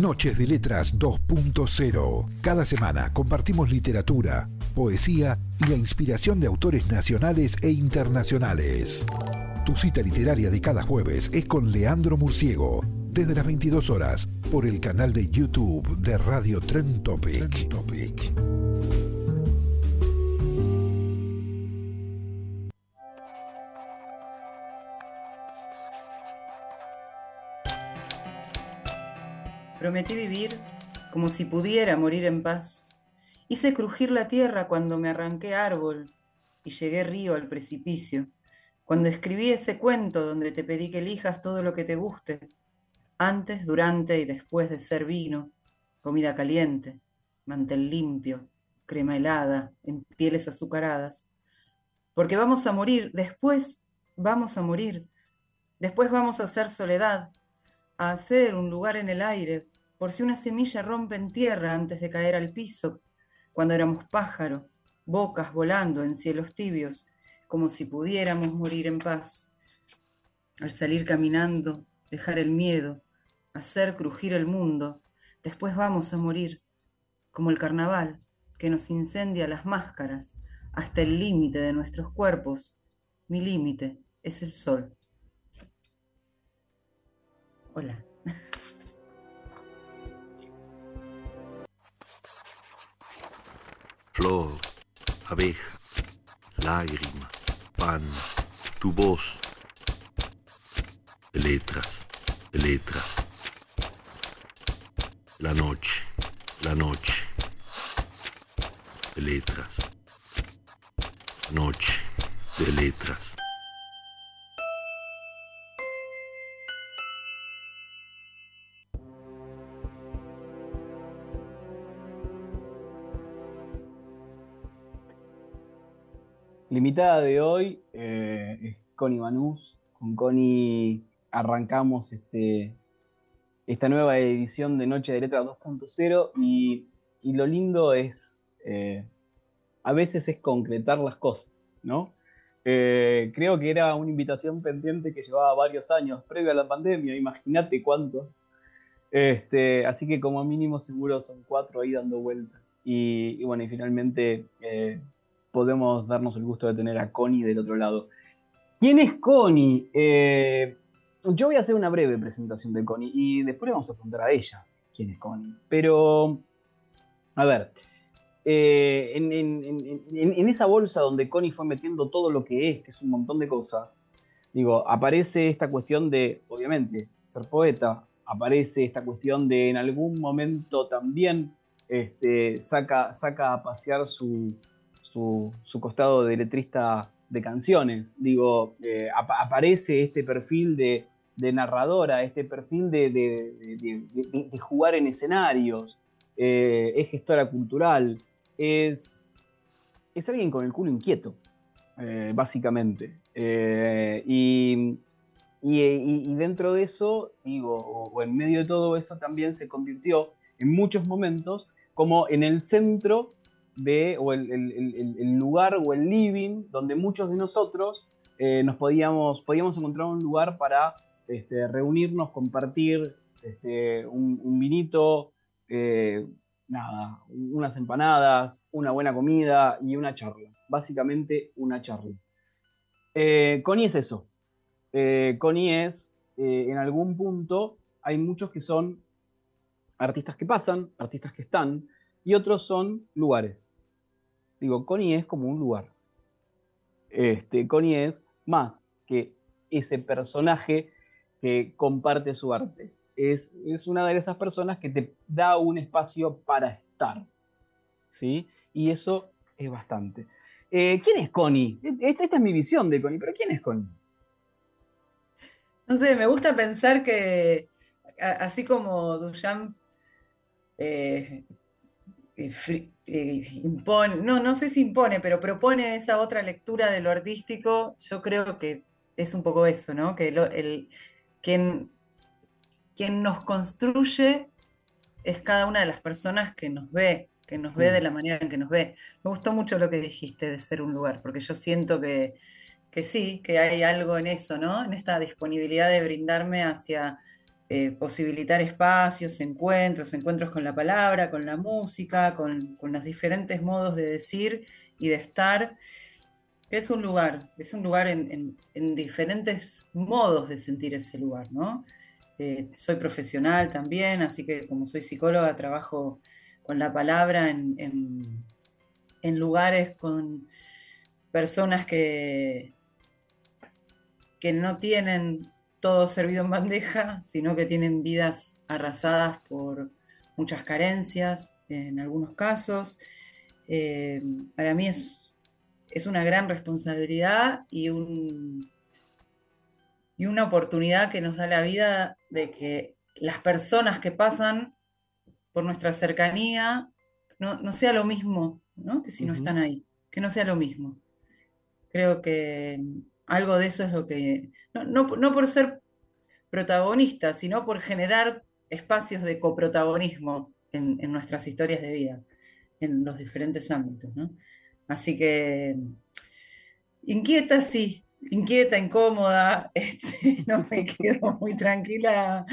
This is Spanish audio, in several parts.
Noches de Letras 2.0. Cada semana compartimos literatura, poesía y la inspiración de autores nacionales e internacionales. Tu cita literaria de cada jueves es con Leandro Murciego, desde las 22 horas, por el canal de YouTube de Radio Trend Topic. Topic. Prometí vivir como si pudiera morir en paz. Hice crujir la tierra cuando me arranqué árbol y llegué río al precipicio. Cuando escribí ese cuento donde te pedí que elijas todo lo que te guste, antes, durante y después de ser vino, comida caliente, mantel limpio, crema helada, en pieles azucaradas. Porque vamos a morir, después vamos a morir, después vamos a hacer soledad, a hacer un lugar en el aire por si una semilla rompe en tierra antes de caer al piso, cuando éramos pájaro, bocas volando en cielos tibios, como si pudiéramos morir en paz. Al salir caminando, dejar el miedo, hacer crujir el mundo, después vamos a morir, como el carnaval, que nos incendia las máscaras hasta el límite de nuestros cuerpos. Mi límite es el sol. Hola. Flor, abeja, lágrima, pan, tu voz, letras, letras, la noche, la noche, letras, noche de letras. Invitada de hoy eh, es Connie Manús. Con Connie arrancamos este, esta nueva edición de Noche de Letra 2.0 y, lo lindo es, eh, a veces es concretar las cosas, ¿no? Eh, creo que era una invitación pendiente que llevaba varios años previo a la pandemia, imagínate cuántos. Este, así que como mínimo seguro son cuatro ahí dando vueltas. Y, bueno, y finalmente podemos darnos el gusto de tener a Connie del otro lado. ¿Quién es Connie? Eh, yo voy a hacer una breve presentación de Connie y después le vamos a preguntar a ella quién es Connie. Pero, a ver, eh, en, esa bolsa donde Connie fue metiendo todo lo que es, que es un montón de cosas, digo, aparece esta cuestión de, obviamente, ser poeta, aparece esta cuestión de en algún momento también este, saca, saca a pasear su, su, costado de letrista de canciones. Digo, eh, aparece este perfil de, narradora, este perfil de, jugar en escenarios, eh, es gestora cultural, es, es alguien con el culo inquieto, eh, básicamente. Y, dentro de eso, digo, o en medio de todo eso, también se convirtió en muchos momentos como en el centro de, o el, lugar o el living donde muchos de nosotros eh, nos podíamos, podíamos encontrar un lugar para este, reunirnos, compartir este, un, vinito, eh, nada, unas empanadas, una buena comida y una charla. Básicamente una charla. Eh, Connie es eso. Connie es, en algún punto, hay muchos que son artistas que pasan, artistas que están, y otros son lugares. Digo, Connie es como un lugar. Este, Connie es más que ese personaje que comparte su arte. Es, es, una de esas personas que te da un espacio para estar. ¿Sí? Y eso es bastante. Eh, ¿Quién es Connie? Esta, esta, es mi visión de Connie, pero ¿quién es Connie? No sé, me gusta pensar que así como Duchamp eh, impone, no, no sé si impone, pero propone esa otra lectura de lo artístico, yo creo que es un poco eso, ¿no? Que el, quien, quien nos construye es cada una de las personas que nos ve, que nos ve de mm. la manera en que nos ve. Me gustó mucho lo que dijiste de ser un lugar, porque yo siento que, que sí, que hay algo en eso, ¿no? En esta disponibilidad de brindarme hacia eh, posibilitar espacios, encuentros, encuentros con la palabra, con la música, con, los diferentes modos de decir y de estar. Es un lugar, es un lugar en, diferentes modos de sentir ese lugar, ¿no? Eh, soy profesional también, así que como soy psicóloga trabajo con la palabra en, en lugares con personas que, que no tienen todo servido en bandeja, sino que tienen vidas arrasadas por muchas carencias en algunos casos. Eh, para mí es, es, una gran responsabilidad y, un, y una oportunidad que nos da la vida de que las personas que pasan por nuestra cercanía no, sea lo mismo que si no están ahí, que no sea lo mismo. Creo que algo de eso es lo que, no, por ser protagonista, sino por generar espacios de coprotagonismo en, nuestras historias de vida, en los diferentes ámbitos. Así que inquieta, sí, inquieta, incómoda, este, no me quedo muy tranquila,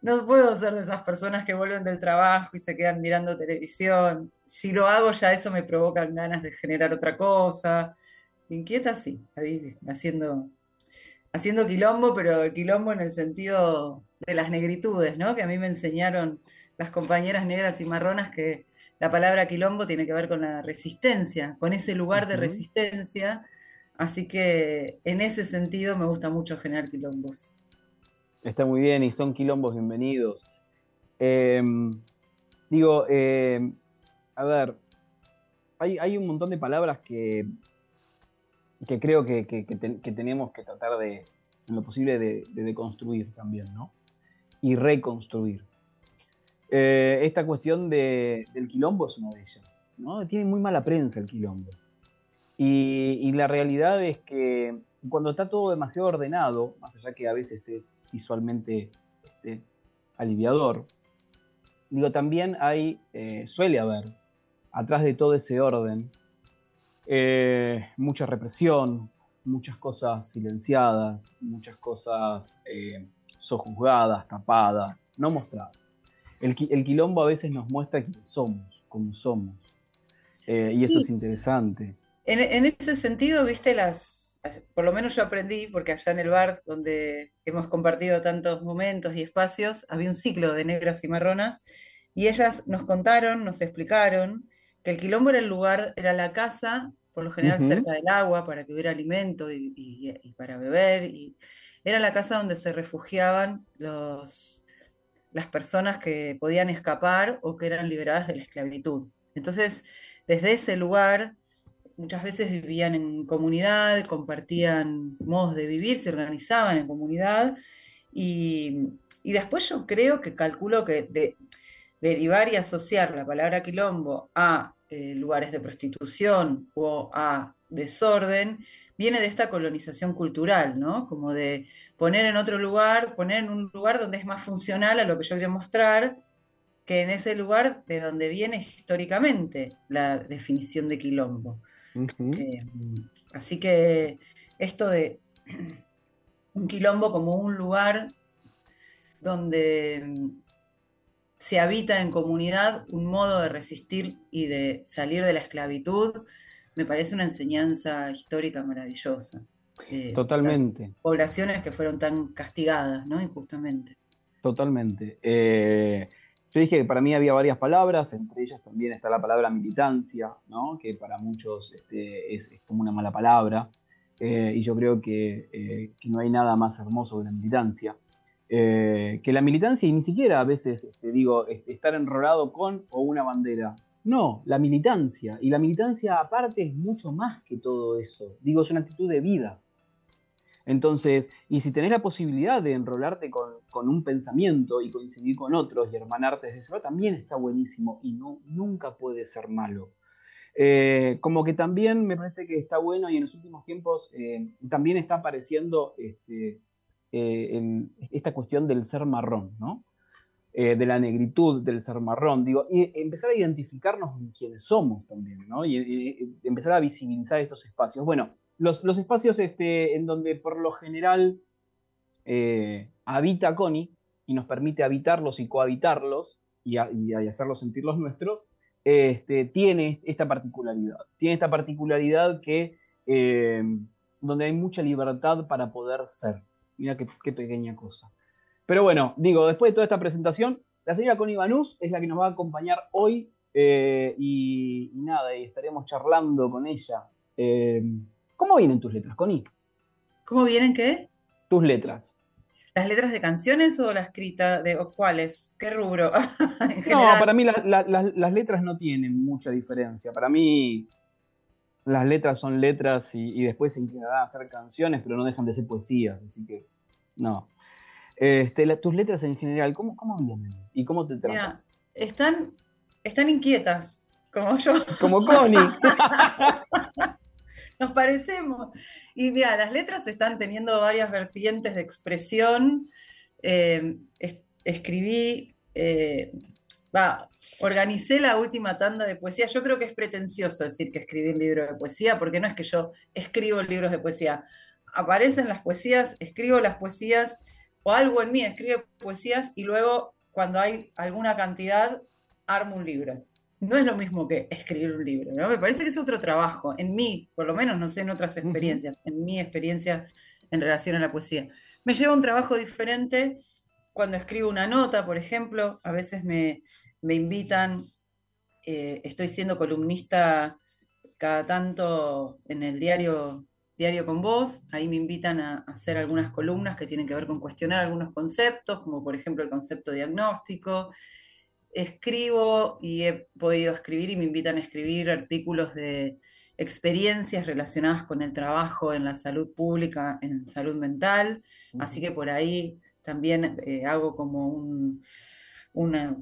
no puedo ser de esas personas que vuelven del trabajo y se quedan mirando televisión. Si lo hago ya eso me provoca ganas de generar otra cosa, Inquieta, sí, ahí haciendo, haciendo quilombo, pero quilombo en el sentido de las negritudes, ¿no? Que a mí me enseñaron las compañeras negras y marronas que la palabra quilombo tiene que ver con la resistencia, con ese lugar de resistencia. Así que en ese sentido me gusta mucho generar quilombos. Está muy bien y son quilombos bienvenidos. Em, digo, em, a ver, hay, hay, un montón de palabras que que creo que, tenemos que tratar de, en lo posible, de, deconstruir también, ¿no? Y reconstruir. Eh, esta cuestión del quilombo es una de ellas, ¿no? Tiene muy mala prensa el quilombo. Y, la realidad es que cuando está todo demasiado ordenado, más allá que a veces es visualmente este, aliviador, digo, también hay, eh, suele haber, atrás de todo ese orden, eh, mucha represión, muchas cosas silenciadas, muchas cosas eh, sojuzgadas, tapadas, no mostradas. El, quilombo a veces nos muestra quién somos, cómo somos. Eh, y eso es interesante. En, ese sentido, viste, las, por lo menos yo aprendí, porque allá en el bar donde hemos compartido tantos momentos y espacios, había un ciclo de negras y marronas, y ellas nos contaron, nos explicaron que el quilombo era el lugar, era la casa, por lo general cerca del agua, para que hubiera alimento y, para beber. Y era la casa donde se refugiaban los, las personas que podían escapar o que eran liberadas de la esclavitud. Entonces, desde ese lugar, muchas veces vivían en comunidad, compartían modos de vivir, se organizaban en comunidad. Y, después yo creo que calculo que de, derivar y asociar la palabra quilombo a eh, lugares de prostitución o a desorden, viene de esta colonización cultural, ¿no? Como de poner en otro lugar, poner en un lugar donde es más funcional a lo que yo quiero mostrar, que en ese lugar de donde viene históricamente la definición de quilombo. Eh, así que esto de un quilombo como un lugar donde se habita en comunidad un modo de resistir y de salir de la esclavitud, me parece una enseñanza histórica maravillosa. Eh, Totalmente. Poblaciones que fueron tan castigadas, ¿no? Injustamente. Totalmente. Eh, yo dije que para mí había varias palabras, entre ellas también está la palabra militancia, ¿no? que para muchos este, es, como una mala palabra, eh, y yo creo que, que, no hay nada más hermoso que la militancia. Eh, que la militancia, y ni siquiera a veces este, digo, estar enrolado con o una bandera. No, la militancia. Y la militancia aparte es mucho más que todo eso. Digo, es una actitud de vida. Entonces, y si tenés la posibilidad de enrolarte con, un pensamiento y coincidir con otros y hermanarte desde eso, también está buenísimo y no, nunca puede ser malo. Eh, como que también me parece que está bueno y en los últimos tiempos eh, también está apareciendo este, eh, esta cuestión del ser marrón, ¿no? de la negritud del ser marrón, digo, y empezar a identificarnos en quienes somos también, ¿no? Y, empezar a visibilizar estos espacios. Bueno, los, espacios este, en donde por lo general habita Connie y nos permite habitarlos y cohabitarlos y, y hacerlos sentir los nuestros, este, tiene esta particularidad. Tiene esta particularidad que eh, donde hay mucha libertad para poder ser. Mira qué, pequeña cosa. Pero bueno, digo, después de toda esta presentación, la señora Connie Banús es la que nos va a acompañar hoy eh, y, nada, y estaremos charlando con ella. Eh, ¿Cómo vienen tus letras, Connie? ¿Cómo vienen qué? Tus letras. ¿Las letras de canciones o la escrita de o cuáles? ¿Qué rubro? no, para mí las letras no tienen mucha diferencia. Para mí las letras son letras y, después se inclinarán a hacer canciones, pero no dejan de ser poesías, así que no. Este, tus letras en general, ¿cómo, cómo vienen? ¿Y cómo te tratan? están, están inquietas, como yo. Como Connie. Nos parecemos. Y mira, las letras están teniendo varias vertientes de expresión. Eh, escribí, eh, va, organicé la última tanda de poesía. Yo creo que es pretencioso decir que escribí un libro de poesía, porque no es que yo escribo libros de poesía. Aparecen las poesías, escribo las poesías, o algo en mí escribe poesías, y luego, cuando hay alguna cantidad, armo un libro no es lo mismo que escribir un libro, ¿no? Me parece que es otro trabajo, en mí, por lo menos no sé en otras experiencias, en mi experiencia en relación a la poesía. Me lleva un trabajo diferente cuando escribo una nota, por ejemplo, a veces me, invitan, eh, estoy siendo columnista cada tanto en el diario Diario con Vos, ahí me invitan a hacer algunas columnas que tienen que ver con cuestionar algunos conceptos, como por ejemplo el concepto diagnóstico, escribo y he podido escribir y me invitan a escribir artículos de experiencias relacionadas con el trabajo en la salud pública, en salud mental, así que por ahí también eh, hago como un, una,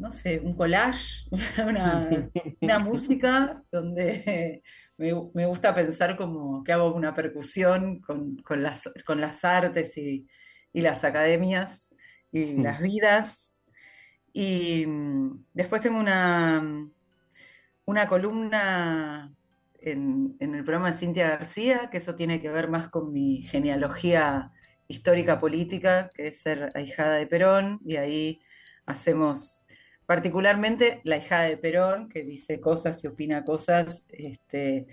no sé, un collage, una, música donde me, gusta pensar como que hago una percusión con, las, con las artes y, y las academias y las vidas. Y mm, después tengo una, una columna en, el programa de Cintia García, que eso tiene que ver más con mi genealogía histórica política, que es ser ahijada de Perón, y ahí hacemos particularmente la hijada de Perón, que dice cosas y opina cosas, este,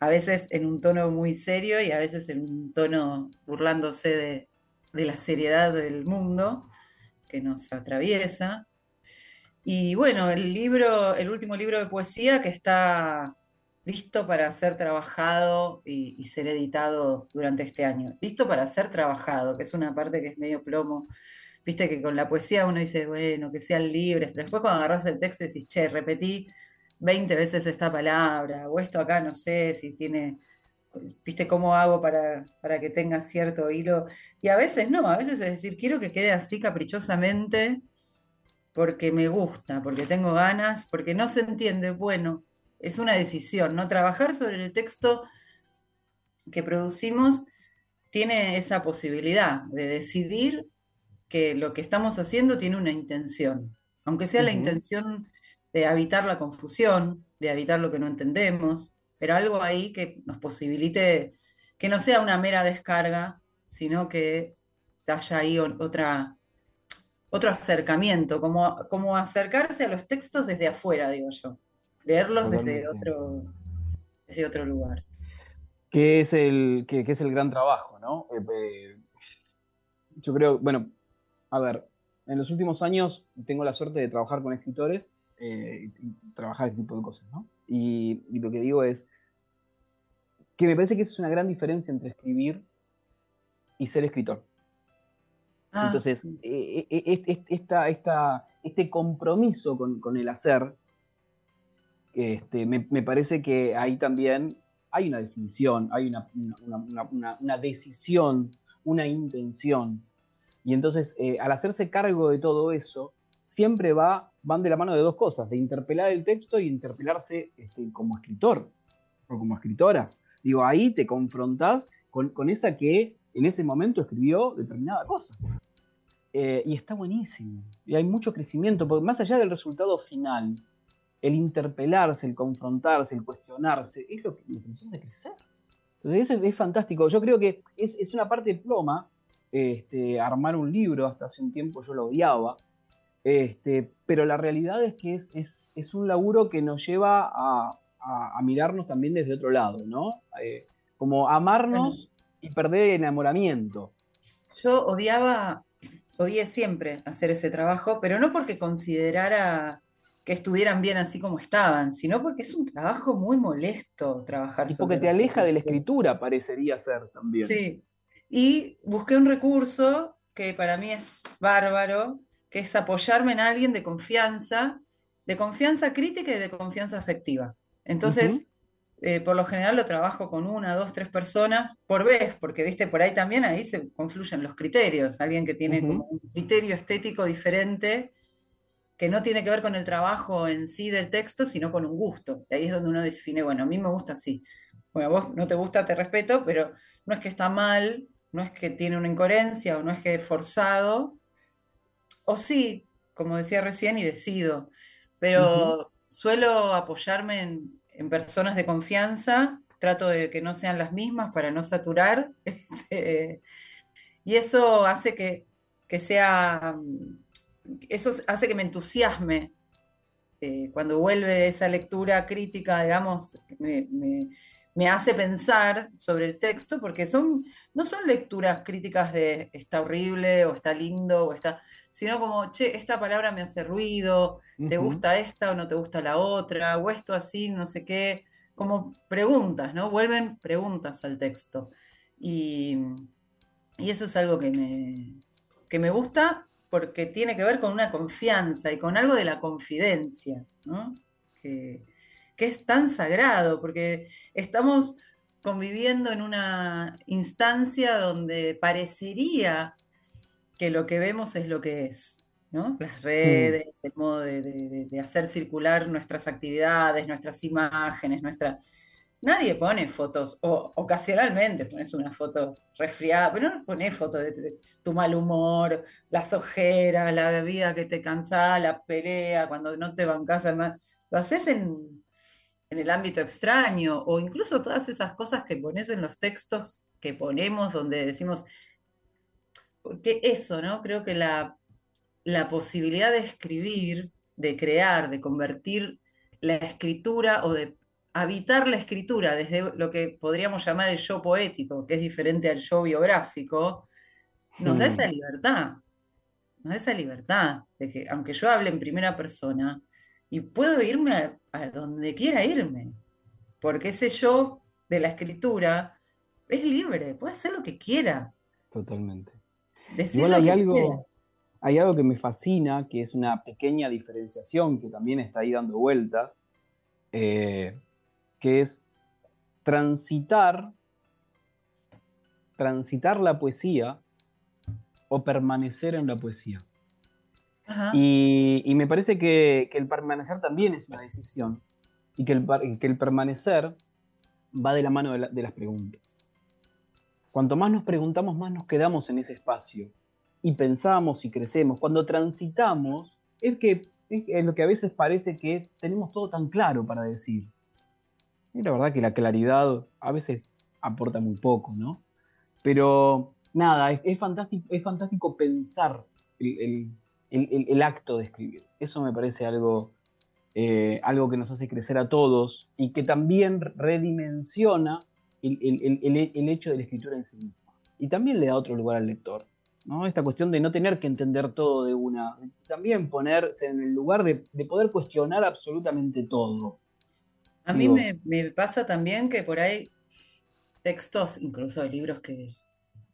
a veces en un tono muy serio y a veces en un tono burlándose de la seriedad del mundo que nos atraviesa. Y bueno, el libro, el último libro de poesía que está listo para ser trabajado y, ser editado durante este año. Listo para ser trabajado, que es una parte que es medio plomo. Viste que con la poesía uno dice, bueno, que sean libres, pero después cuando agarras el texto decís, che, repetí 20 veces esta palabra, o esto acá no sé si tiene, viste cómo hago para, para que tenga cierto hilo. Y a veces no, a veces es decir, quiero que quede así caprichosamente porque me gusta, porque tengo ganas, porque no se entiende, bueno, es una decisión, ¿no? Trabajar sobre el texto que producimos tiene esa posibilidad de decidir que lo que estamos haciendo tiene una intención, aunque sea la intención de evitar la confusión, de evitar lo que no entendemos, pero algo ahí que nos posibilite que no sea una mera descarga, sino que haya ahí otra, otro acercamiento, como, como acercarse a los textos desde afuera, digo yo, leerlos desde otro, desde otro lugar. Que es el, que, es el gran trabajo, ¿no? Eh, eh, yo creo, bueno, a ver, en los últimos años tengo la suerte de trabajar con escritores eh, y trabajar este tipo de cosas, ¿no? Y, y, lo que digo es que me parece que es una gran diferencia entre escribir y ser escritor. Ah, Entonces, eh, eh, eh, este compromiso con, el hacer, este, me, parece que ahí también hay una definición, hay una, una, decisión, una intención. Y entonces, eh, al hacerse cargo de todo eso, siempre va, van de la mano de dos cosas, de interpelar el texto y interpelarse este, como escritor o como escritora. Digo, ahí te confrontás con, esa que en ese momento escribió determinada cosa. Eh, y está buenísimo. Y hay mucho crecimiento, porque más allá del resultado final, el interpelarse, el confrontarse, el cuestionarse, es lo que, nos hace crecer. Entonces eso es, fantástico. Yo creo que es, una parte de ploma este, armar un libro, hasta hace un tiempo yo lo odiaba, este, pero la realidad es que es, un laburo que nos lleva a, mirarnos también desde otro lado, ¿no? Eh, como amarnos y perder el enamoramiento. Yo odiaba, odié siempre hacer ese trabajo, pero no porque considerara que estuvieran bien así como estaban, sino porque es un trabajo muy molesto trabajar. Y porque te aleja de la escritura, parecería ser también. Sí. Y busqué un recurso que para mí es bárbaro, que es apoyarme en alguien de confianza, de confianza crítica y de confianza afectiva. Entonces, eh, por lo general lo trabajo con una, dos, tres personas por vez, porque viste, por ahí también ahí se confluyen los criterios. Alguien que tiene como un criterio estético diferente, que no tiene que ver con el trabajo en sí del texto, sino con un gusto. Y ahí es donde uno define, bueno, a mí me gusta así. Bueno, a vos no te gusta, te respeto, pero no es que está mal, no es que tiene una incoherencia o no es que es forzado, o sí, como decía recién, y decido, pero suelo apoyarme en, personas de confianza, trato de que no sean las mismas para no saturar, este, y eso hace que, sea, eso hace que me entusiasme eh, cuando vuelve esa lectura crítica, digamos, me, me, hace pensar sobre el texto, porque son, no son lecturas críticas de está horrible o está lindo o está, sino como, che, esta palabra me hace ruido, ¿te gusta esta o no te gusta la otra? O esto así, no sé qué, como preguntas, ¿no? Vuelven preguntas al texto. Y, eso es algo que me, que me gusta porque tiene que ver con una confianza y con algo de la confidencia, ¿no? Que, que es tan sagrado, porque estamos conviviendo en una instancia donde parecería que lo que vemos es lo que es, ¿no? Las mm. redes, el modo de, hacer circular nuestras actividades, nuestras imágenes, nuestra... Nadie pone fotos, o ocasionalmente pones una foto resfriada, pero no pones fotos de, tu mal humor, las ojeras, la bebida que te cansa, la pelea, cuando no te bancas, lo haces en, en el ámbito extraño, o incluso todas esas cosas que pones en los textos que ponemos, donde decimos, porque eso, ¿no? Creo que la, posibilidad de escribir, de crear, de convertir la escritura o de habitar la escritura desde lo que podríamos llamar el yo poético, que es diferente al yo biográfico, nos da esa hmm. libertad, nos da esa libertad de que aunque yo hable en primera persona, y puedo irme a donde quiera irme, porque ese yo de la escritura es libre, puede hacer lo que quiera. Totalmente. Igual hay algo, hay algo que me fascina, que es una pequeña diferenciación que también está ahí dando vueltas, eh, que es transitar, transitar la poesía o permanecer en la poesía. Y, me parece que, el permanecer también es una decisión y que el, que el permanecer va de la mano de las preguntas. Cuanto más nos preguntamos, más nos quedamos en ese espacio y pensamos y crecemos. Cuando transitamos, es que es lo que a veces parece que tenemos todo tan claro para decir. Y la verdad que la claridad a veces aporta muy poco, ¿no? Pero nada, es, fantástico, es fantástico pensar el, acto de escribir. Eso me parece algo, eh, algo que nos hace crecer a todos y que también redimensiona el, hecho de la escritura en sí misma. Y también le da otro lugar al lector. ¿no? Esta cuestión de no tener que entender todo de una. También ponerse en el lugar de, poder cuestionar absolutamente todo. A mí me, pasa también que por ahí textos, incluso de libros que,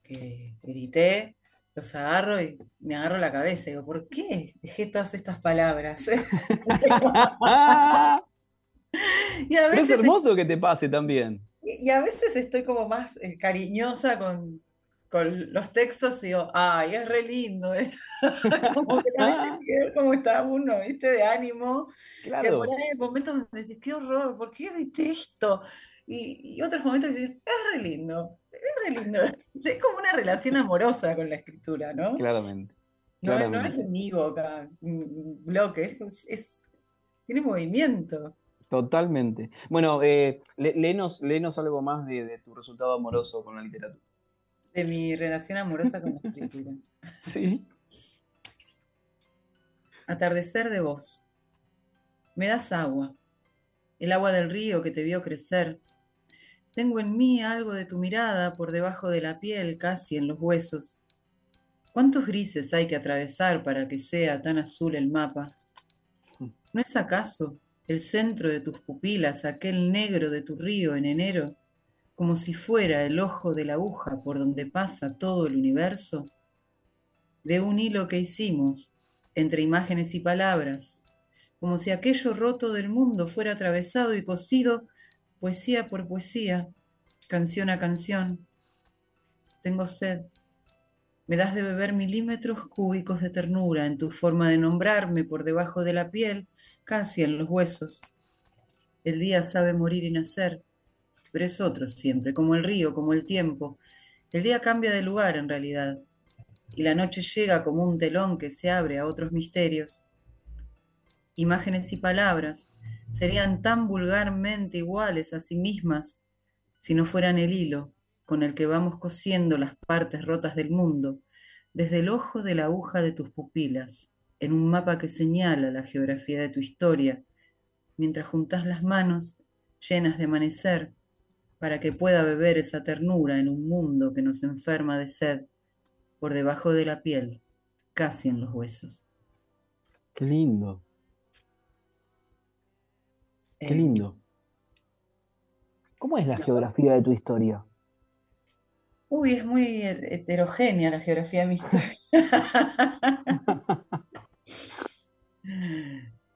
que edité, los agarro y me agarro la cabeza y digo, ¿por qué dejé todas estas palabras? y a veces es hermoso que te pase también. Y, a veces estoy como más eh, cariñosa con, con los textos y digo, ay, es re lindo esto. Como que también tiene que ver cómo está uno, ¿viste? De ánimo. Que por Claro, ahí hay momentos donde decís, qué horror, ¿por qué detesto? Y, y otros momentos que decís, es re lindo, es re lindo. Es como una relación amorosa con la escritura, ¿no? claramente, No, es- no es claramente. un acá, un bloque, es, es- tiene movimiento. Totalmente. Bueno, eh, lé- léenos, léenos algo más de, de tu resultado amoroso con la literatura. De mi relación amorosa con la escritura. Sí. Atardecer de vos. Me das agua, el agua del río que te vio crecer. Tengo en mí algo de tu mirada por debajo de la piel, casi en los huesos. ¿Cuántos grises hay que atravesar para que sea tan azul el mapa? ¿No es acaso el centro de tus pupilas aquel negro de tu río en enero, como si fuera el ojo de la aguja por donde pasa todo el universo? De un hilo que hicimos entre imágenes y palabras, como si aquello roto del mundo fuera atravesado y cosido poesía por poesía, canción a canción. Tengo sed. Me das de beber milímetros cúbicos de ternura en tu forma de nombrarme por debajo de la piel, casi en los huesos. El día sabe morir y nacer, pero es otro siempre, como el río, como el tiempo. El día cambia de lugar en realidad, y la noche llega como un telón que se abre a otros misterios. Imágenes y palabras serían tan vulgarmente iguales a sí mismas si no fueran el hilo con el que vamos cosiendo las partes rotas del mundo desde el ojo de la aguja de tus pupilas en un mapa que señala la geografía de tu historia, mientras juntas las manos llenas de amanecer para que pueda beber esa ternura en un mundo que nos enferma de sed por debajo de la piel, casi en los huesos. Qué lindo, qué Eh, lindo. ¿Cómo es la geografía de tu historia? Uy, es muy he- heterogénea la geografía de mi historia.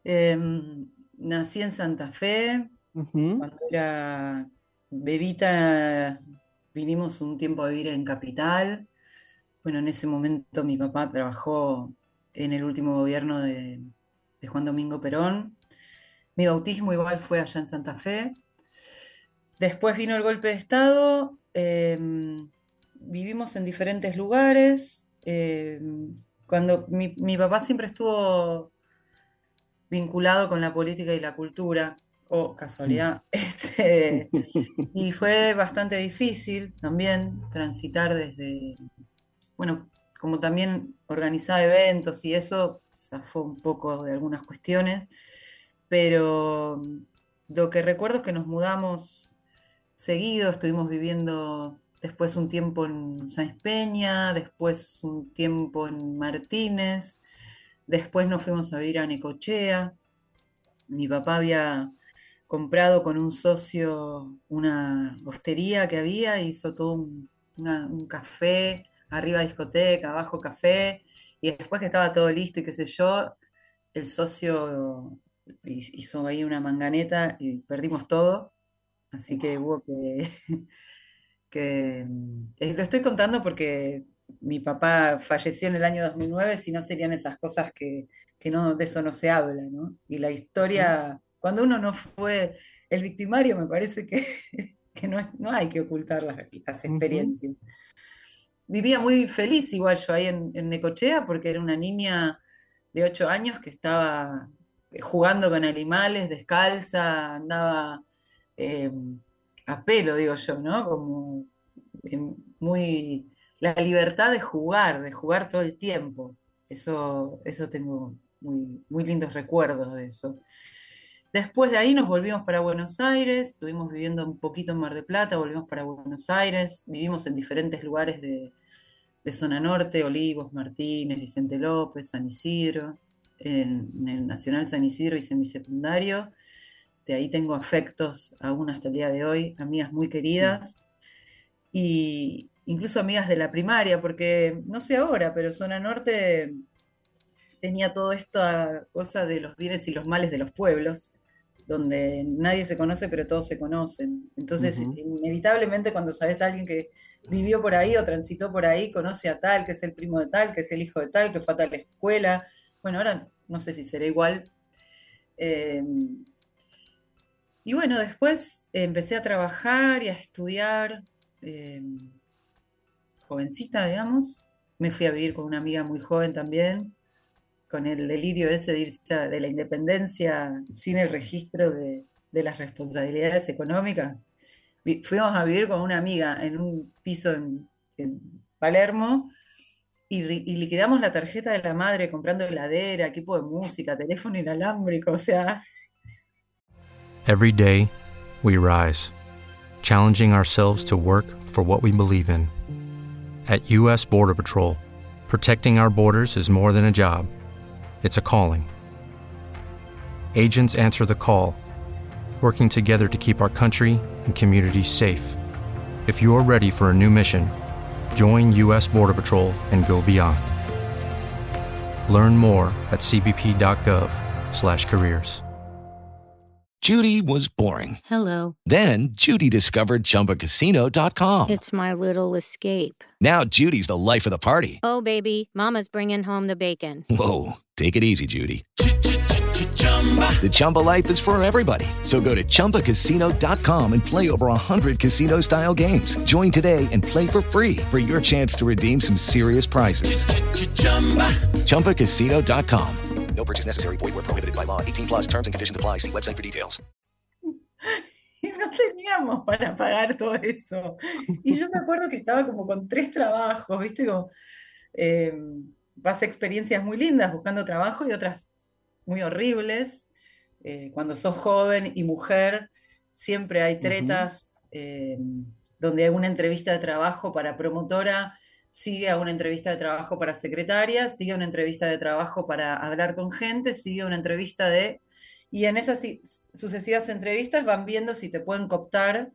Em, nací en Santa Fe, cuando era bebita vinimos un tiempo a vivir en Capital. Bueno, en ese momento mi papá trabajó en el último gobierno de, de Juan Domingo Perón. Mi bautismo igual fue allá en Santa Fe. Después vino el golpe de Estado, em, vivimos en diferentes lugares. em, cuando mi, mi papá siempre estuvo vinculado con la política y la cultura, o casualidad, este, y fue bastante difícil también transitar desde, bueno, como también organizaba eventos y eso zafó un poco de algunas cuestiones, pero lo que recuerdo es que nos mudamos seguido, estuvimos viviendo después un tiempo en Sáenz Peña, después un tiempo en Martínez, después nos fuimos a vivir a Necochea. Mi papá había comprado con un socio una hostería que había, hizo todo un, un café, arriba discoteca, abajo café, y después que estaba todo listo y qué sé yo, el socio hizo ahí una manganeta y perdimos todo, así que hubo que, que eh, lo estoy contando porque mi papá falleció en el año 2009, si no serían esas cosas que, que no, de eso no se habla, ¿no? Y la historia, cuando uno no fue el victimario, me parece que, que no, hay que ocultar las, experiencias. Vivía muy feliz igual yo ahí en, en Necochea porque era una niña de ocho años que estaba jugando con animales, descalza, andaba eh, a pelo, digo yo, ¿no? Como muy la libertad de jugar, de jugar todo el tiempo. Eso, eso tengo muy, lindos recuerdos de eso. Después de ahí nos volvimos para Buenos Aires, estuvimos viviendo un poquito en Mar del Plata, volvimos para Buenos Aires, vivimos en diferentes lugares de, de zona norte, Olivos, Martínez, Vicente López, San Isidro, en, en el Nacional San Isidro hice mi secundario, de ahí tengo afectos aún hasta el día de hoy, amigas muy queridas, y incluso amigas de la primaria, porque no sé ahora, pero zona norte tenía toda esta cosa de los bienes y los males de los pueblos, donde nadie se conoce, pero todos se conocen. Entonces, inevitablemente cuando sabes a alguien que vivió por ahí o transitó por ahí, conoce a tal, que es el primo de tal, que es el hijo de tal, que fue a tal escuela. Bueno, ahora no sé si será igual. Eh, y bueno, después empecé a trabajar y a estudiar, eh, jovencita, digamos. Me fui a vivir con una amiga muy joven también, con el delirio ese de, irse de la independencia sin el registro de, las responsabilidades económicas. Fuimos a vivir con una amiga en un piso en, Palermo y, y, liquidamos la tarjeta de la madre comprando heladera, equipo de música, teléfono inalámbrico, o sea. Every day, we rise, challenging ourselves to work for what we believe in. At U.S. Border Patrol, protecting our borders is more than a job. It's a calling. Agents answer the call, working together to keep our country and communities safe. If you're ready for a new mission, join U.S. Border Patrol and go beyond. Learn more at cbp.gov/careers. Judy was boring. Hello. Then Judy discovered ChumbaCasino.com. It's my little escape. Now Judy's the life of the party. Oh baby, Mama's bringing home the bacon. Whoa, take it easy, Judy. The Chumba life is for everybody. So go to ChumbaCasino.com and play over 100 casino style games. Join today and play for free for your chance to redeem some serious prizes. chumba ChumbaCasino.com. No purchase necessary. Void where prohibited by law. 18 plus terms and conditions apply. See website for details. Y no teníamos para pagar todo eso. Y yo me acuerdo que estaba como con tres trabajos, ¿viste? Como, eh, pasé experiencias muy lindas buscando trabajo y otras muy horribles. Eh, cuando sos joven y mujer, siempre hay tretas eh, donde hay una entrevista de trabajo para promotora, sigue a una entrevista de trabajo para secretaria, sigue a una entrevista de trabajo para hablar con gente, sigue a una entrevista de... Y en esas sucesivas entrevistas van viendo si te pueden cooptar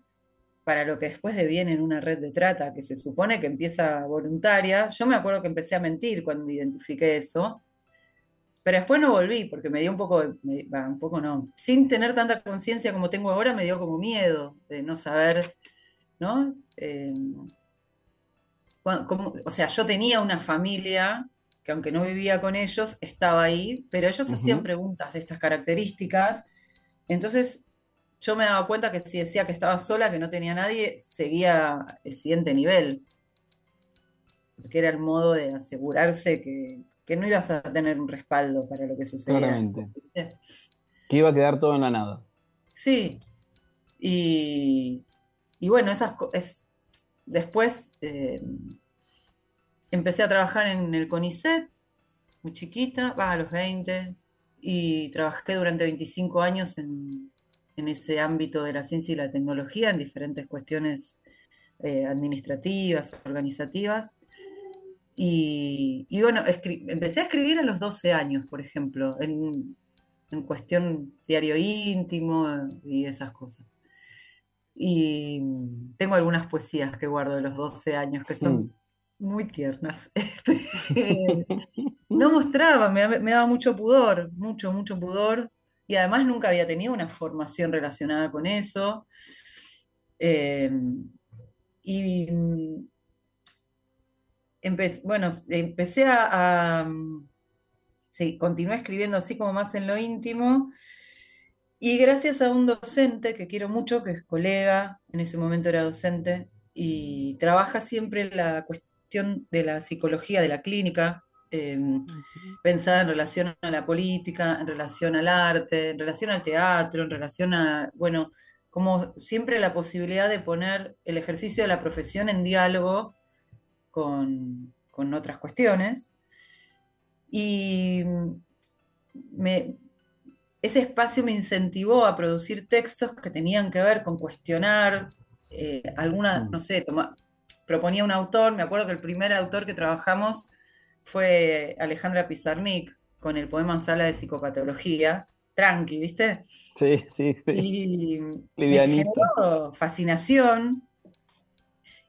para lo que después deviene en una red de trata, que se supone que empieza voluntaria. Yo me acuerdo que empecé a mentir cuando identifiqué eso, pero después no volví, porque me dio un poco, un poco no, sin tener tanta conciencia como tengo ahora, me dio como miedo de no saber, ¿no? Eh, o sea, yo tenía una familia que aunque no vivía con ellos, estaba ahí, pero ellos hacían preguntas de estas características, entonces yo me daba cuenta que si decía que estaba sola, que no tenía nadie, seguía el siguiente nivel, porque era el modo de asegurarse que, que no ibas a tener un respaldo para lo que sucedía. Claramente. Que iba a quedar todo en la nada. Sí. Y, y bueno, esas es, después eh, empecé a trabajar en el CONICET, muy chiquita, va a los 20, y trabajé durante 25 años en, en, ese ámbito de la ciencia y la tecnología, en diferentes cuestiones eh, administrativas, organizativas. Y, bueno, empecé a escribir a los 12 años, por ejemplo, en, cuestión diario íntimo y esas cosas. Y tengo algunas poesías que guardo de los 12 años que son mm. muy tiernas. Este, no mostraba, me, daba mucho pudor, mucho, mucho pudor. Y además nunca había tenido una formación relacionada con eso. Eh, y bueno, empecé a, sí, continué escribiendo así como más en lo íntimo. Y gracias a un docente que quiero mucho, que es colega, en ese momento era docente, y trabaja siempre la cuestión de la psicología de la clínica, em, pensada en relación a la política, en relación al arte, en relación al teatro, en relación a, bueno, como siempre la posibilidad de poner el ejercicio de la profesión en diálogo con, otras cuestiones. Y ese espacio me incentivó a producir textos que tenían que ver con cuestionar eh, alguna, mm. no sé, proponía un autor, me acuerdo que el primer autor que trabajamos fue Alejandra Pizarnik con el poema Sala de Psicopatología, tranqui, ¿viste? Sí, sí, sí. Y me generó fascinación.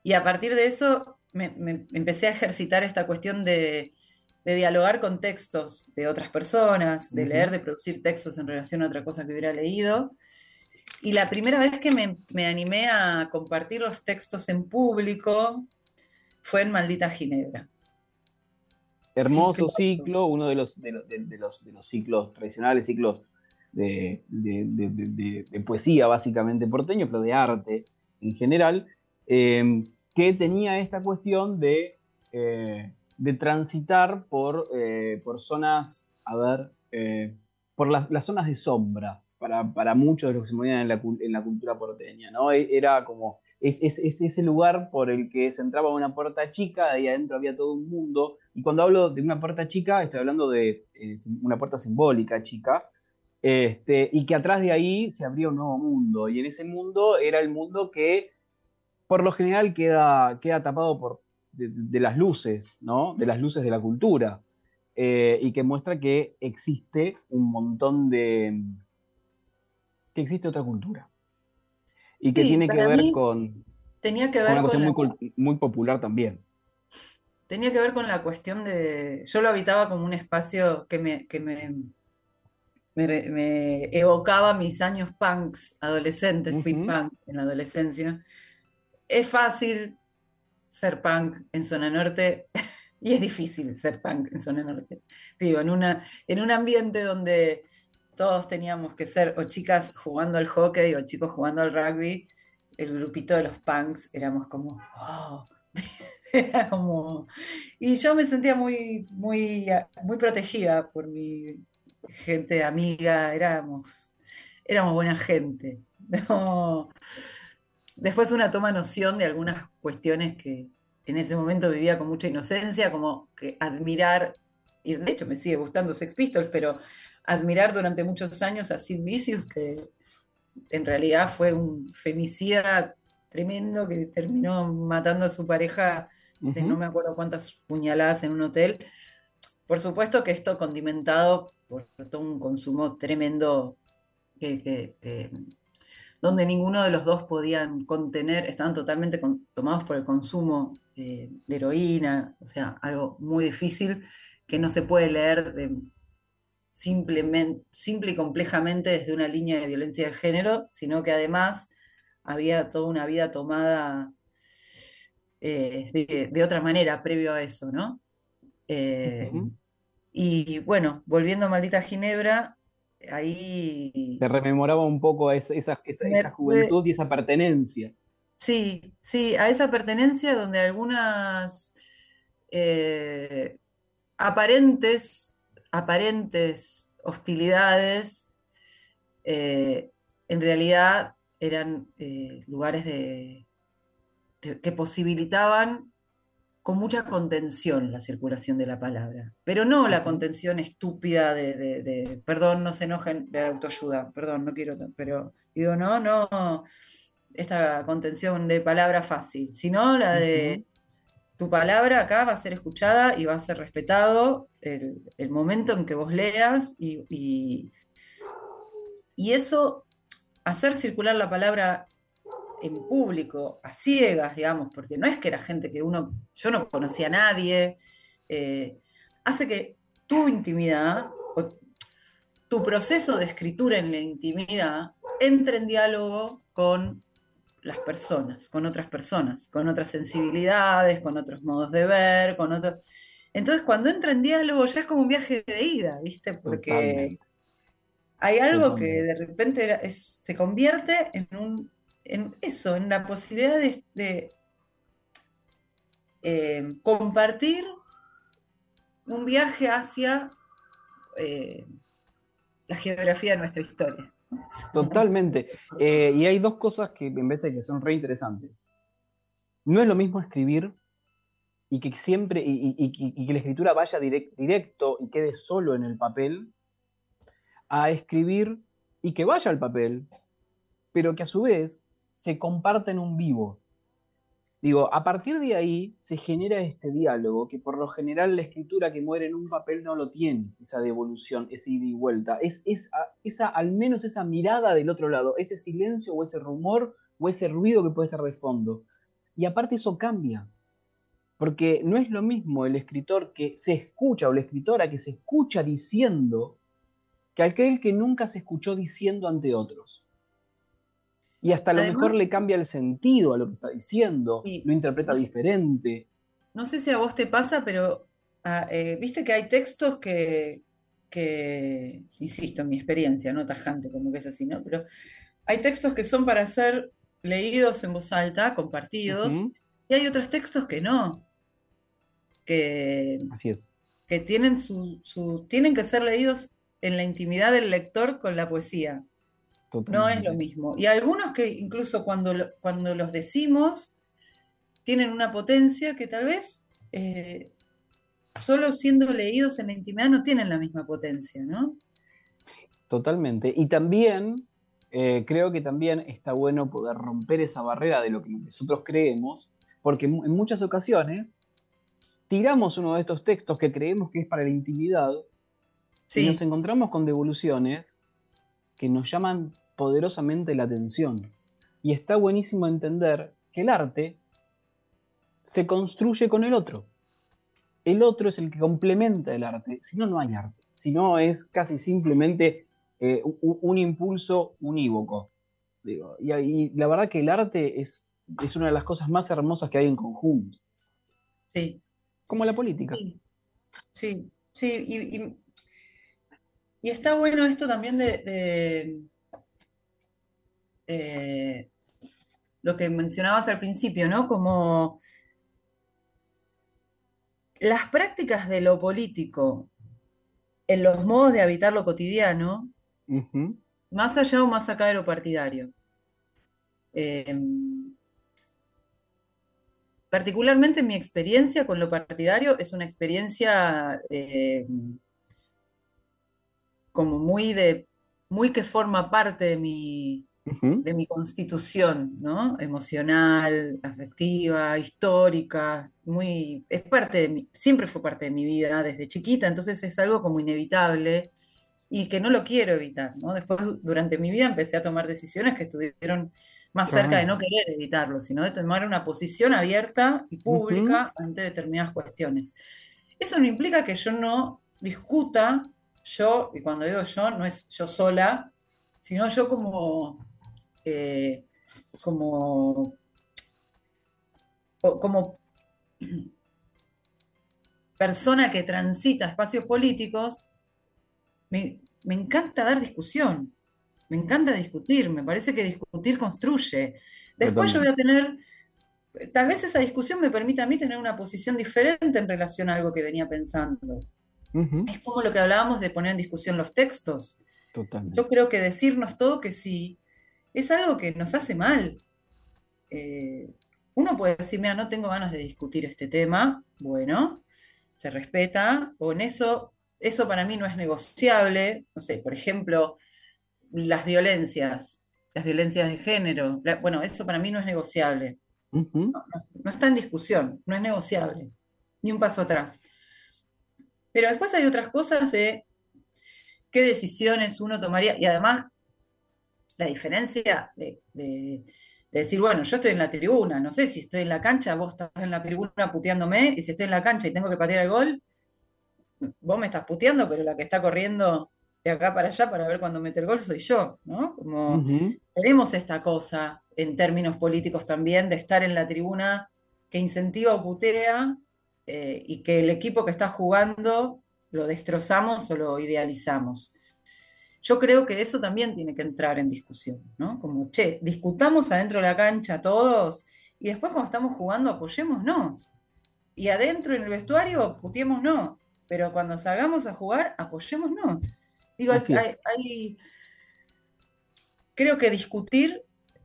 Y a partir de eso me, empecé a ejercitar esta cuestión de, de dialogar con textos de otras personas, de leer, de producir textos en relación a otra cosa que hubiera leído. Y la primera vez que me, me animé a compartir los textos en público fue en Maldita Ginebra. Hermoso ciclo, uno de los, de, los- de- de los, de los ciclos tradicionales, ciclos de poesía básicamente porteño, pero de arte en general, eh, que tenía esta cuestión de, eh, de transitar por, eh, por zonas, a ver, eh, por las, las zonas de sombra para, para muchos de los que se movían en la, en la cultura porteña, ¿no? E- Era como, es, es- es ese lugar por el que se entraba una puerta chica, de ahí adentro había todo un mundo, y cuando hablo de una puerta chica, estoy hablando de una puerta simbólica chica, este, y que atrás de ahí se abría un nuevo mundo, y en ese mundo era el mundo que por lo general queda, queda tapado por, de, de las luces, ¿no? De las luces de la cultura, eh, y que muestra que existe un montón de... que existe otra cultura. Y que Sí, tiene que ver con, Tenía que con ver una con cuestión la- muy, popular también. tenía que ver con la cuestión de. Yo lo habitaba como un espacio que me, que me, me, evocaba mis años punks adolescentes, fui Ujú. punk en la adolescencia. Es fácil ser punk en zona norte y es difícil ser punk en zona norte. Digo, en una, en un ambiente donde todos teníamos que ser o chicas jugando al hockey o chicos jugando al rugby, el grupito de los punks éramos como, oh, como, y yo me sentía muy, muy, muy protegida por mi gente amiga, éramos, éramos buena gente. No. Después una toma noción de algunas cuestiones que en ese momento vivía con mucha inocencia, como que admirar, y de hecho me sigue gustando Sex Pistols, pero admirar durante muchos años a Sid Vicious, que en realidad fue un femicida tremendo que terminó matando a su pareja de no me acuerdo cuántas puñaladas en un hotel. Por supuesto que esto condimentado por todo un consumo tremendo que, que- que- donde ninguno de los dos podían contener, estaban totalmente con- tomados por el consumo eh, de heroína, o sea, algo muy difícil que no se puede leer de- simplemente, simple y complejamente desde una línea de violencia de género, sino que además había toda una vida tomada eh, de, de otra manera previo a eso, ¿no? Eh, y bueno, volviendo a Maldita Ginebra, ahí Te rememoraba un poco a esa, esa, esa- juventud y esa pertenencia. Sí, sí, a esa pertenencia donde algunas eh, aparentes, aparentes hostilidades eh, en realidad eran eh, lugares de, de- que posibilitaban con mucha contención la circulación de la palabra, pero no la contención estúpida de, de- de, perdón, no se enojen, de autoayuda, perdón, no quiero, pero digo, no, no, esta contención de palabra fácil, sino la de tu palabra acá va a ser escuchada y va a ser respetado el, el momento en que vos leas y, y, y eso, hacer circular la palabra en público, a ciegas, digamos, porque no es que era gente que uno, yo no conocía a nadie, eh, hace que tu intimidad o tu proceso de escritura en la intimidad entre en diálogo con las personas, con otras personas, con otras sensibilidades, con otros modos de ver, con otros... Entonces, cuando entra en diálogo ya es como un viaje de ida, ¿viste? Porque Totalmente. hay algo Totalmente. que de repente es- se convierte en un en eso, en la posibilidad de, eh, compartir un viaje hacia eh, la geografía de nuestra historia. Totalmente. Eh, y hay dos cosas que me parece que son re interesantes. No es lo mismo escribir y que siempre, y, que la escritura vaya direct- directo y quede solo en el papel, a escribir y que vaya al papel, pero que a su vez se comparta en un vivo. Digo, a partir de ahí se genera este diálogo que por lo general la escritura que muere en un papel no lo tiene, esa devolución, ese ida y vuelta. Es, es esa, al menos esa mirada del otro lado, ese silencio o ese rumor o ese ruido que puede estar de fondo. Y aparte eso cambia. Porque no es lo mismo el escritor que se escucha o la escritora que se escucha diciendo que aquel que nunca se escuchó diciendo ante otros. Y hasta a lo Además- mejor le cambia el sentido a lo que está diciendo, Sí. lo interpreta No sé- diferente. No sé si a vos te pasa, pero ah, eh, viste que hay textos que, que, insisto, en mi experiencia, no tajante como que es así, ¿no? Pero hay textos que son para ser leídos en voz alta, compartidos, y hay otros textos que no, que, Así es. que tienen su, su- tienen que ser leídos en la intimidad del lector con la poesía. No es lo mismo. Y algunos que incluso cuando, cuando los decimos tienen una potencia que tal vez eh, solo siendo leídos en la intimidad no tienen la misma potencia, ¿no? Totalmente. Y también eh, creo que también está bueno poder romper esa barrera de lo que nosotros creemos, porque en muchas ocasiones tiramos uno de estos textos que creemos que es para la intimidad y nos encontramos con devoluciones que nos llaman poderosamente la atención. Y está buenísimo entender que el arte se construye con el otro. El otro es el que complementa el arte, si no, no hay arte. Si no, es casi simplemente eh, u- u- un impulso unívoco. Digo, y, y la verdad que el arte es, es una de las cosas más hermosas que hay en conjunto, sí, como la política. sí, sí, sí, y, y- y está bueno esto también de, de, eh, lo que mencionabas al principio, ¿no? Como las prácticas de lo político en los modos de habitar lo cotidiano, más allá o más acá de lo partidario. Eh, particularmente mi experiencia con lo partidario es una experiencia eh, como muy de, muy que forma parte de mi, ujú. de mi constitución, ¿no? Emocional, afectiva, histórica, muy, es parte de mi, siempre fue parte de mi vida desde chiquita, entonces es algo como inevitable y que no lo quiero evitar, ¿no? Después, durante mi vida empecé a tomar decisiones que estuvieron más cerca de no querer evitarlo, sino de tomar una posición abierta y pública ante determinadas cuestiones. Eso no implica que yo no discuta, yo, y cuando digo yo, no es yo sola, sino yo como, eh, como, como persona que transita espacios políticos, me, me encanta dar discusión, me encanta discutir, me parece que discutir construye. Después yo voy a tener, tal vez esa discusión me permita a mí tener una posición diferente en relación a algo que venía pensando. Es como lo que hablábamos de poner en discusión los textos. Totalmente. Yo creo que decirnos todo que sí es algo que nos hace mal. Eh, uno puede decir, mira, no tengo ganas de discutir este tema, bueno, se respeta, o en eso, eso para mí no es negociable, no sé, por ejemplo, las violencias, las violencias de género, la- bueno, eso para mí no es negociable, Ujú, no, no- no está en discusión, no es negociable, ni un paso atrás. Pero después hay otras cosas de qué decisiones uno tomaría, y además la diferencia de, de- de decir, bueno, yo estoy en la tribuna, no sé si estoy en la cancha, vos estás en la tribuna puteándome, y si estoy en la cancha y tengo que patear el gol, vos me estás puteando, pero la que está corriendo de acá para allá para ver cuándo mete el gol soy yo, ¿no? Como tenemos esta cosa en términos políticos también de estar en la tribuna que incentiva o putea eh, y que el equipo que está jugando lo destrozamos o lo idealizamos. Yo creo que eso también tiene que entrar en discusión, ¿no? Como, che, discutamos adentro de la cancha todos y después cuando estamos jugando apoyémonos. Y adentro en el vestuario puteémonos, pero cuando salgamos a jugar apoyémonos. Digo, hay- creo que discutir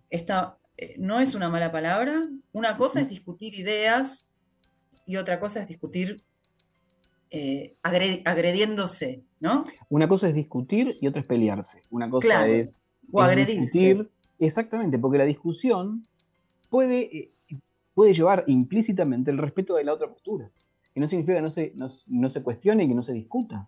está, eh, no es una mala palabra. Una cosa es discutir ideas y otra cosa es discutir eh, agre- agrediéndose, ¿no? Una cosa es discutir y otra es pelearse. Una cosa Claro. es, O es agredirse. discutir. Exactamente, porque la discusión puede, eh, puede llevar implícitamente el respeto de la otra postura. Y no significa que no se, no, no se cuestione y que no se discuta.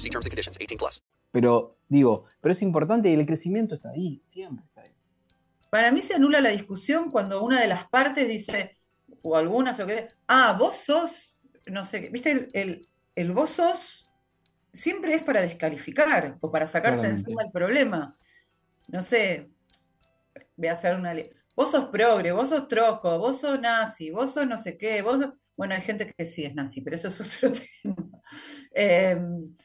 See terms and conditions. 18 plus. Pero digo, pero es importante y el crecimiento está ahí, siempre está ahí. Para mí se anula la discusión cuando una de las partes dice, o algunas o que, ah, vos sos, no sé, qué, viste, el, el, el vos sos siempre es para descalificar o para sacarse Claramente. encima el problema. No sé, voy a hacer una... Vos sos progre, vos sos troco, vos sos nazi, vos sos no sé qué, vos sos... Bueno, hay gente que sí es nazi, pero eso es otro tema. Em,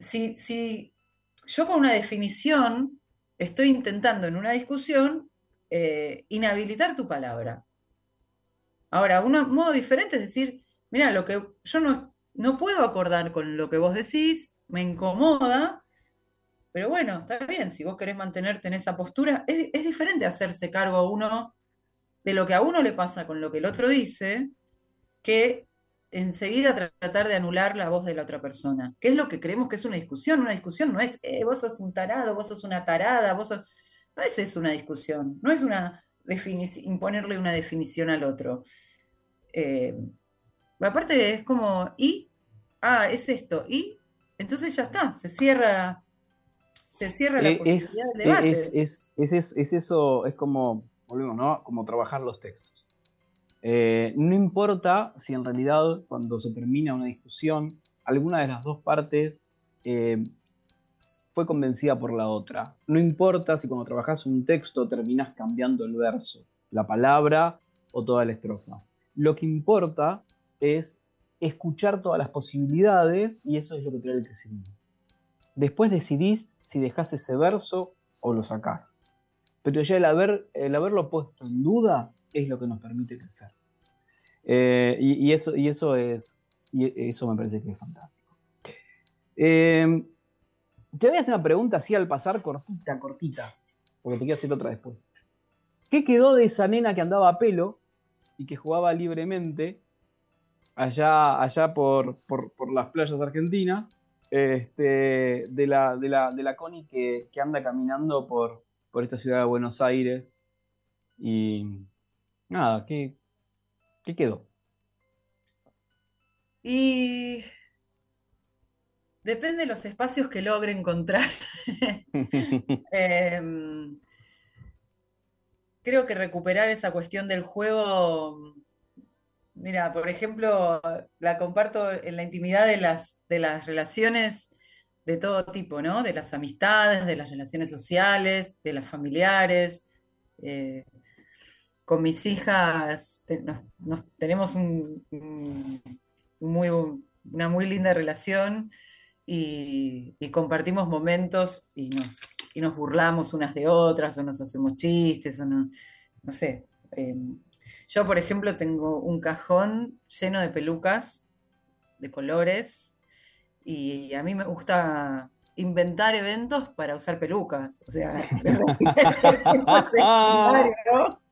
si, si yo con una definición estoy intentando en una discusión eh, inhabilitar tu palabra. Ahora, un modo diferente es decir, mira, lo que yo no, no puedo acordar con lo que vos decís, me incomoda, pero bueno, está bien, si vos querés mantenerte en esa postura, es, es diferente hacerse cargo a uno de lo que a uno le pasa con lo que el otro dice, que enseguida tra- tratar de anular la voz de la otra persona. ¿Qué es lo que creemos que es una discusión? Una discusión no es, eh, vos sos un tarado, vos sos una tarada, vos sos... No es eso una discusión, no es una imponerle una definición al otro. Eh, aparte es como, y, ah, es esto, y, entonces ya está, se cierra, se cierra la Eh, es, posibilidad del debate. es, es, es- es eso, es como, volvemos, ¿no? Como trabajar los textos. Eh, no importa si en realidad cuando se termina una discusión, alguna de las dos partes eh, fue convencida por la otra. No importa si cuando trabajas un texto terminas cambiando el verso, la palabra o toda la estrofa. Lo que importa es escuchar todas las posibilidades y eso es lo que trae el crecimiento. Después decidís si dejás ese verso o lo sacás. Pero ya el, haber, el haberlo puesto en duda es lo que nos permite crecer. Eh, y, eso, y eso es. Y eso me parece que es fantástico. Eh, te voy a hacer una pregunta así al pasar, cortita, cortita. Porque te quiero hacer otra después. ¿Qué quedó de esa nena que andaba a pelo y que jugaba libremente allá, allá por, por, por las playas argentinas? Este, de la, de la, de la Connie que, que anda caminando por, por esta ciudad de Buenos Aires. Y nada, ¿qué, qué quedó? Y depende de los espacios que logre encontrar. Em, creo que recuperar esa cuestión del juego, mira, por ejemplo, la comparto en la intimidad de las, de las relaciones de todo tipo, ¿no? De las amistades, de las relaciones sociales, de las familiares. eh, con mis hijas te- nos, nos- tenemos un, muy, una muy linda relación y, y compartimos momentos y nos, y nos burlamos unas de otras o nos hacemos chistes o no, no sé. eh, yo, por ejemplo, tengo un cajón lleno de pelucas de colores y a mí me gusta inventar eventos para usar pelucas. O sea,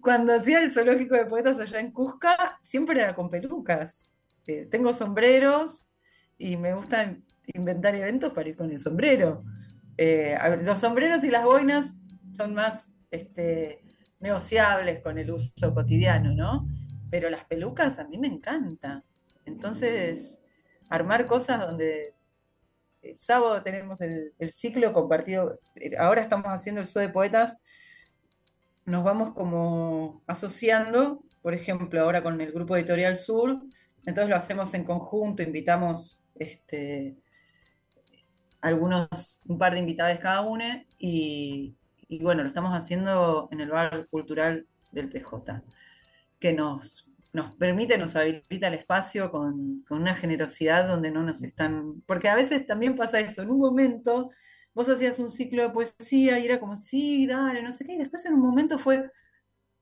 cuando hacía el zoológico de poetas allá en Cusca, siempre era con pelucas. Eh, tengo sombreros y me gusta inventar eventos para ir con el sombrero. Eh, los sombreros y las boinas son más este, negociables con el uso cotidiano, ¿no? Pero las pelucas a mí me encanta. Entonces, armar cosas donde el sábado tenemos el, ciclo compartido, eh, ahora estamos haciendo el zoo de poetas, nos vamos como asociando, por ejemplo, ahora con el Grupo Editorial Sur, entonces lo hacemos en conjunto, invitamos este, algunos, un par de invitados cada uno y, y bueno, lo estamos haciendo en el bar cultural del PJ, que nos, nos permite, nos habilita el espacio con, con una generosidad donde no nos están, porque a veces también pasa eso, en un momento vos hacías un ciclo de poesía y era como, sí, dale, no sé qué, y después en un momento fue,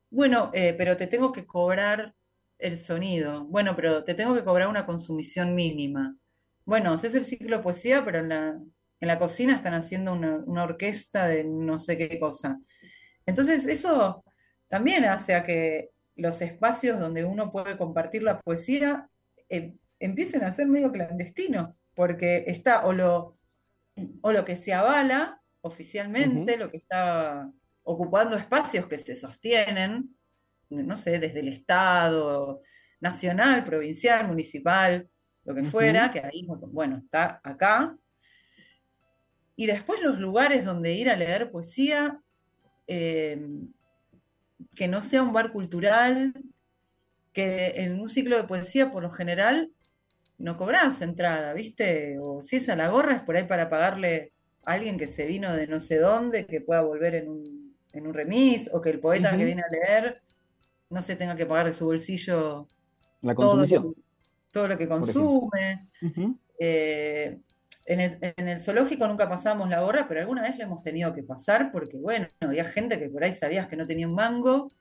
bueno, eh, pero te tengo que cobrar el sonido, bueno, pero te tengo que cobrar una consumición mínima. Bueno, haces el ciclo de poesía, pero en la, en la cocina están haciendo una, una orquesta de no sé qué cosa. Entonces, eso también hace a que los espacios donde uno puede compartir la poesía eh, empiecen a ser medio clandestinos, porque está o lo, o lo que se avala oficialmente, lo que está ocupando espacios que se sostienen, no sé, desde el Estado, nacional, provincial, municipal, lo que fuera, que ahí, bueno, está acá. Y después los lugares donde ir a leer poesía, eh, que no sea un bar cultural, que en un ciclo de poesía por lo general no cobras entrada, ¿viste? O si es a la gorra es por ahí para pagarle a alguien que se vino de no sé dónde, que pueda volver en un, en un remis, o que el poeta que viene a leer no se tenga que pagar de su bolsillo La todo lo, consumición. todo lo que consume. Eh, en el, en el zoológico nunca pasamos la gorra, pero alguna vez la hemos tenido que pasar porque, bueno, había gente que por ahí sabías que no tenía un mango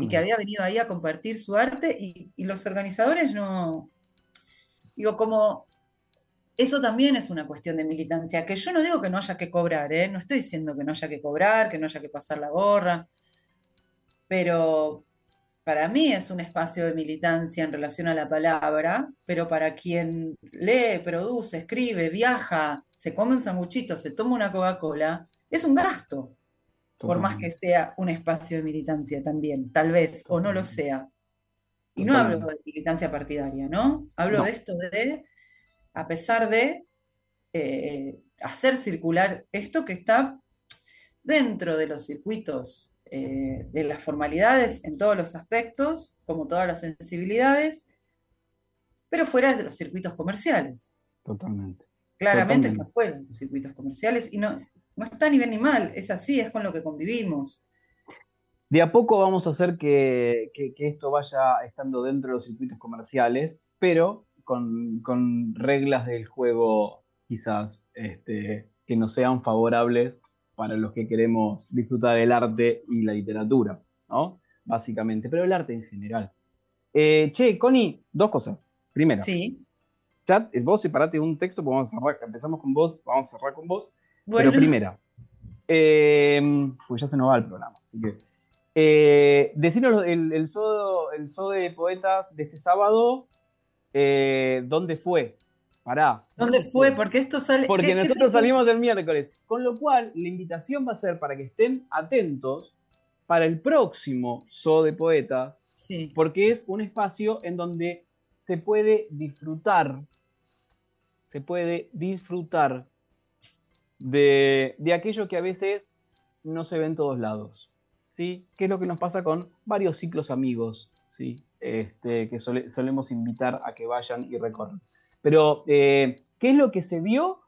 y que había venido ahí a compartir su arte y, y los organizadores no... Digo, como eso también es una cuestión de militancia, que yo no digo que no haya que cobrar, ¿eh? No estoy diciendo que no haya que cobrar, que no haya que pasar la gorra, pero para mí es un espacio de militancia en relación a la palabra, pero para quien lee, produce, escribe, viaja, se come un sanguchito, se toma una Coca-Cola, es un gasto, por más que sea un espacio de militancia también, tal vez, o no lo sea. Y no hablo de militancia partidaria, ¿no? Hablo No. de esto de, a pesar de eh, hacer circular esto que está dentro de los circuitos, eh, de las formalidades en todos los aspectos, como todas las sensibilidades, pero fuera de los circuitos comerciales. Totalmente. Claramente Totalmente. está fuera de los circuitos comerciales y no, no está ni bien ni mal, es así, es con lo que convivimos. De a poco vamos a hacer que, que- que esto vaya estando dentro de los circuitos comerciales, pero con, con reglas del juego quizás este, que no sean favorables para los que queremos disfrutar del arte y la literatura, ¿no? Básicamente, pero el arte en general. Eh, che, Connie, dos cosas. Primero, Sí. chat, vos separate un texto, porque vamos a cerrar, empezamos con vos, vamos a cerrar con vos. Bueno. Pero primera, eh, pues ya se nos va el programa, así que. Eh, decinos el, el, de poetas de este sábado, eh, ¿dónde fue? Pará. ¿Dónde fue? Porque esto sale. Porque ¿qué- qué nosotros salimos el miércoles. Con lo cual, la invitación va a ser para que estén atentos para el próximo Zoo de Poetas, Sí. porque es un espacio en donde se puede disfrutar, se puede disfrutar de, de aquello que a veces no se ve en todos lados. ¿Sí? ¿Qué es lo que nos pasa con varios ciclos amigos? ¿Sí? Este, que sole- solemos invitar a que vayan y recorran. Pero, eh, ¿qué es lo que se vio?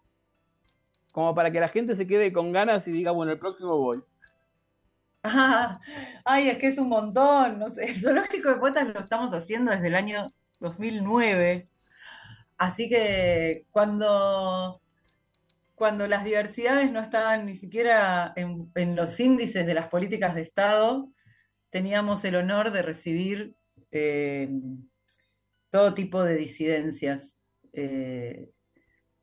Como para que la gente se quede con ganas y diga, bueno, el próximo voy. Ah, ay, es que es un montón. No sé. El zoológico de poetas lo estamos haciendo desde el año 2009. Así que cuando, cuando las diversidades no estaban ni siquiera en, en los índices de las políticas de Estado, teníamos el honor de recibir eh, todo tipo de disidencias. Eh,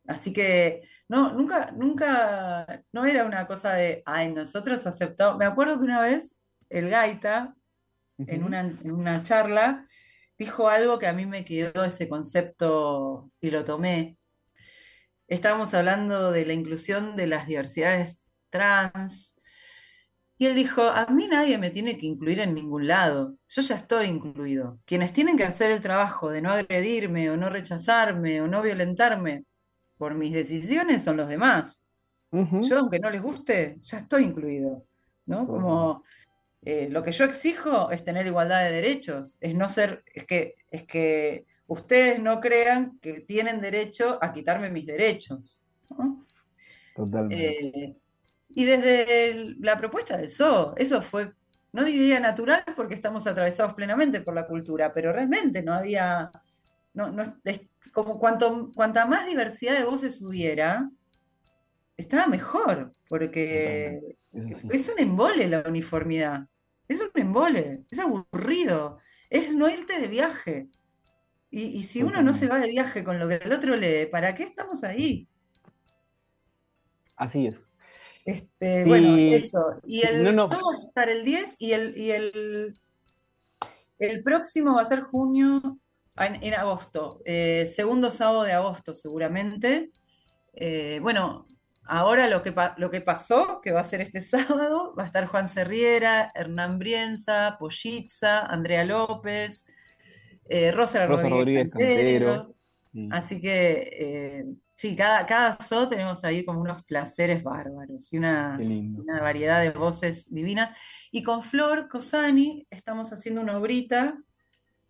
así que no, nunca, nunca, no era una cosa de, ay, nosotros aceptamos. Me acuerdo que una vez el Gaita, en una, en una charla, dijo algo que a mí me quedó ese concepto y lo tomé. Estábamos hablando de la inclusión de las diversidades trans, y él dijo, a mí nadie me tiene que incluir en ningún lado, yo ya estoy incluido. Quienes tienen que hacer el trabajo de no agredirme o no rechazarme o no violentarme por mis decisiones son los demás. Yo, aunque no les guste, ya estoy incluido, ¿no? Como eh, lo que yo exijo es tener igualdad de derechos, es no ser, es que, es que ustedes no crean que tienen derecho a quitarme mis derechos. ¿no? Totalmente. Eh, y desde el- la propuesta del zoo, eso fue, no diría natural porque estamos atravesados plenamente por la cultura, pero realmente no había, no, no es- es como cuanto, cuanta más diversidad de voces hubiera, estaba mejor, porque sí. es un embole la uniformidad, es un embole, es aburrido, es no irte de viaje. Y, y si uno no se va de viaje con lo que el otro lee, ¿para qué estamos ahí? Así es. Este, Sí, bueno, eso. Y el no, va a estar el 10 y el, y el, el próximo va a ser junio, en, en agosto, eh, segundo sábado de agosto seguramente. Eh, bueno, ahora lo que, lo que pasó, que va a ser este sábado, va a estar Juan Serriera, Hernán Brienza, Pollitza, Andrea López, eh, Rosa Rosa Rodríguez Rodríguez Cantero. Cantero. Sí. Así que eh, sí, cada, cada zoo tenemos ahí como unos placeres bárbaros y una, una variedad de voces divinas. Y con Flor Cosani estamos haciendo una obrita,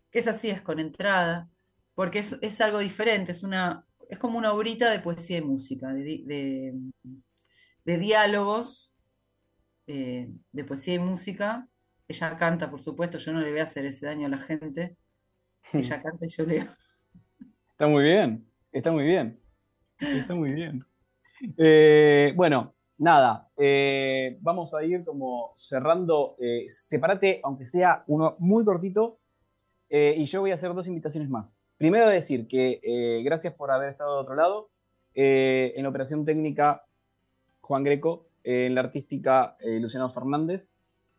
que es así, es con entrada, porque es, es algo diferente, es una, es como una obrita de poesía y música, de- de diálogos, eh, de poesía y música. Ella canta, por supuesto, yo no le voy a hacer ese daño a la gente. Ella canta y yo leo. Está muy bien, está muy bien. Está muy bien. Eh, bueno, nada, eh, vamos a ir como cerrando. Eh, sepárate, aunque sea uno muy cortito, eh, y yo voy a hacer dos invitaciones más. Primero decir que gracias por haber estado de otro lado. En la operación técnica, Juan Greco. en la artística, Luciano Fernández.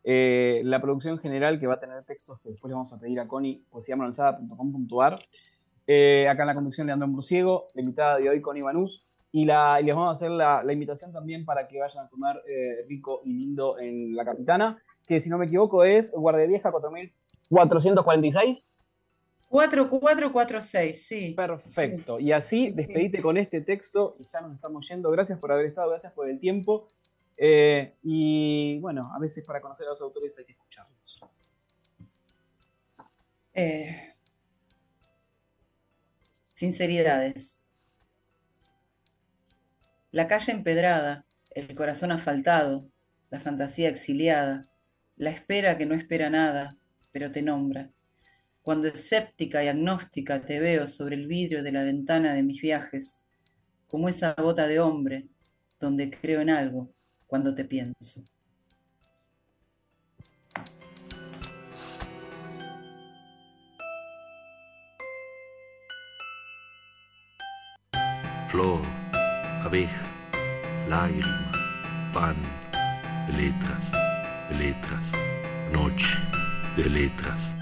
Eh, la producción general, que va a tener textos que después le vamos a pedir a Connie, poesiamanalzada.com.ar. Eh, acá en la conducción Leandro Murciego, la invitada de hoy Connie Banús. Y, la, y les vamos a hacer la, la invitación también para que vayan a comer eh, rico y lindo en La Capitana, que si no me equivoco es Guardia Vieja 4446. 4446, sí. Perfecto. Y así despedite con este texto y ya nos estamos yendo. Gracias por haber estado, gracias por el tiempo. Eh, y bueno, a veces para conocer a los autores hay que escucharlos. Eh, sinceridades. La calle empedrada, el corazón asfaltado, la fantasía exiliada, la espera que no espera nada, pero te nombra. Cuando escéptica y agnóstica te veo sobre el vidrio de la ventana de mis viajes, como esa bota de hombre, donde creo en algo cuando te pienso. Flor, abeja, lágrima, pan, de letras, de letras, noche, de letras.